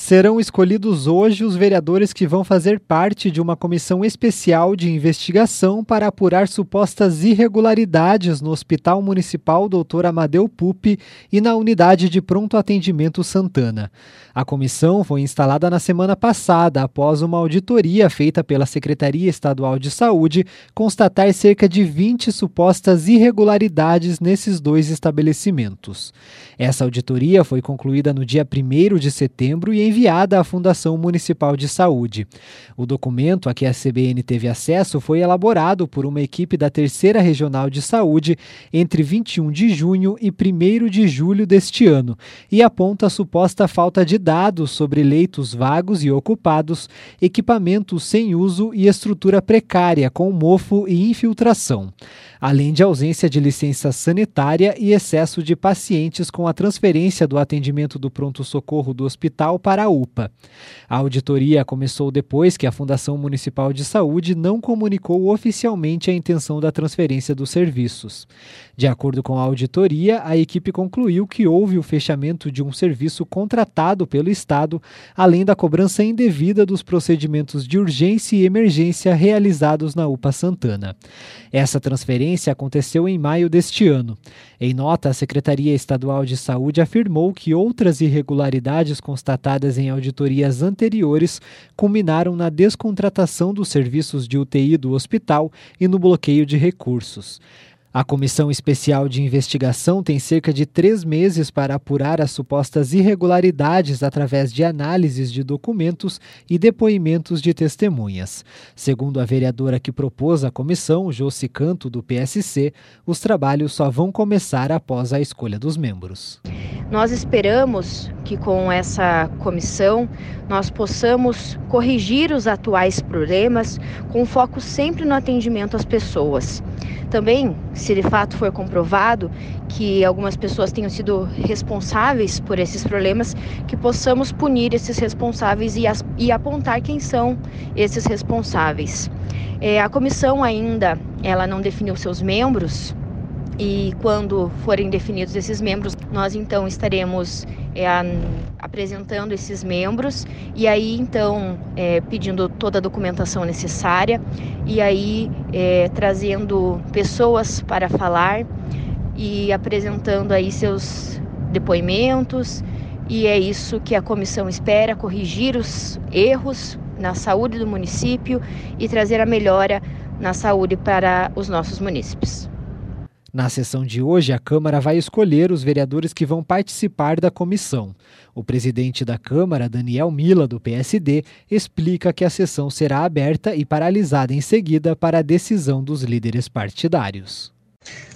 Serão escolhidos hoje os vereadores que vão fazer parte de uma comissão especial de investigação para apurar supostas irregularidades no Hospital Municipal Dr. Amadeu Pupi e na Unidade de Pronto Atendimento Santana. A comissão foi instalada na semana passada após uma auditoria feita pela Secretaria Estadual de Saúde constatar cerca de 20 supostas irregularidades nesses dois estabelecimentos. Essa auditoria foi concluída no dia 1 de setembro e enviada à Fundação Municipal de Saúde. O documento a que a CBN teve acesso foi elaborado por uma equipe da Terceira Regional de Saúde entre 21 de junho e 1 de julho deste ano e aponta a suposta falta de dados sobre leitos vagos e ocupados, equipamentos sem uso e estrutura precária com mofo e infiltração, além de ausência de licença sanitária e excesso de pacientes com a transferência do atendimento do pronto-socorro do hospital para para a UPA. A auditoria começou depois que a Fundação Municipal de Saúde não comunicou oficialmente a intenção da transferência dos serviços. De acordo com a auditoria, a equipe concluiu que houve o fechamento de um serviço contratado pelo Estado, além da cobrança indevida dos procedimentos de urgência e emergência realizados na UPA Santana. Essa transferência aconteceu em maio deste ano. Em nota, a Secretaria Estadual de Saúde afirmou que outras irregularidades constatadas em auditorias anteriores culminaram na descontratação dos serviços de UTI do hospital e no bloqueio de recursos. A Comissão Especial de Investigação tem cerca de três meses para apurar as supostas irregularidades através de análises de documentos e depoimentos de testemunhas. Segundo a vereadora que propôs a comissão, Josi Canto, do PSC, os trabalhos só vão começar após a escolha dos membros. Nós esperamos que com essa comissão nós possamos corrigir os atuais problemas com foco sempre no atendimento às pessoas. Também, se de fato for comprovado que algumas pessoas tenham sido responsáveis por esses problemas, que possamos punir esses responsáveis e, as, e apontar quem são esses responsáveis. É, a comissão ainda ela não definiu seus membros, e quando forem definidos esses membros, nós então estaremos é, apresentando esses membros e aí então é, pedindo toda a documentação necessária e aí é, trazendo pessoas para falar e apresentando aí seus depoimentos e é isso que a comissão espera corrigir os erros na saúde do município e trazer a melhora na saúde para os nossos munícipes. Na sessão de hoje, a Câmara vai escolher os vereadores que vão participar da comissão. O presidente da Câmara, Daniel Mila, do PSD, explica que a sessão será aberta e paralisada em seguida para a decisão dos líderes partidários.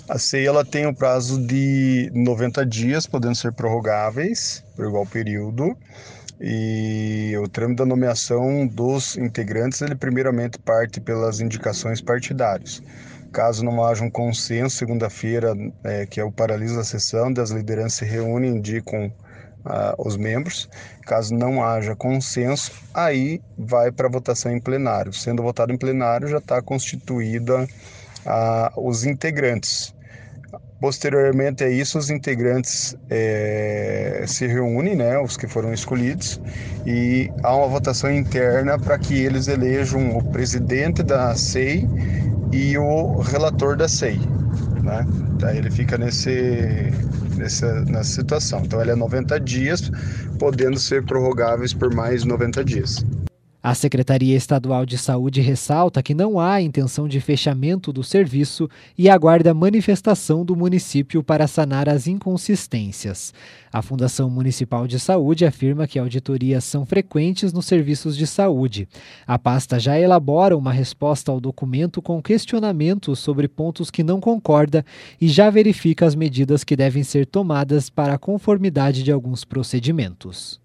A CEI ela tem um prazo de 90 dias, podendo ser prorrogáveis por igual período. E o trâmite da nomeação dos integrantes, ele primeiramente parte pelas indicações partidárias. Caso não haja um consenso, segunda-feira, é, que é o paraliso da sessão, das lideranças se reúnem e indicam uh, os membros. Caso não haja consenso, aí vai para votação em plenário. Sendo votado em plenário, já está constituída uh, os integrantes. Posteriormente a isso, os integrantes é, se reúnem, né, os que foram escolhidos, e há uma votação interna para que eles elejam o presidente da SEI e o relator da SEI. Né? Daí ele fica nesse, nessa, nessa situação. Então ele é 90 dias, podendo ser prorrogáveis por mais 90 dias. A Secretaria Estadual de Saúde ressalta que não há intenção de fechamento do serviço e aguarda manifestação do município para sanar as inconsistências. A Fundação Municipal de Saúde afirma que auditorias são frequentes nos serviços de saúde. A pasta já elabora uma resposta ao documento com questionamentos sobre pontos que não concorda e já verifica as medidas que devem ser tomadas para a conformidade de alguns procedimentos.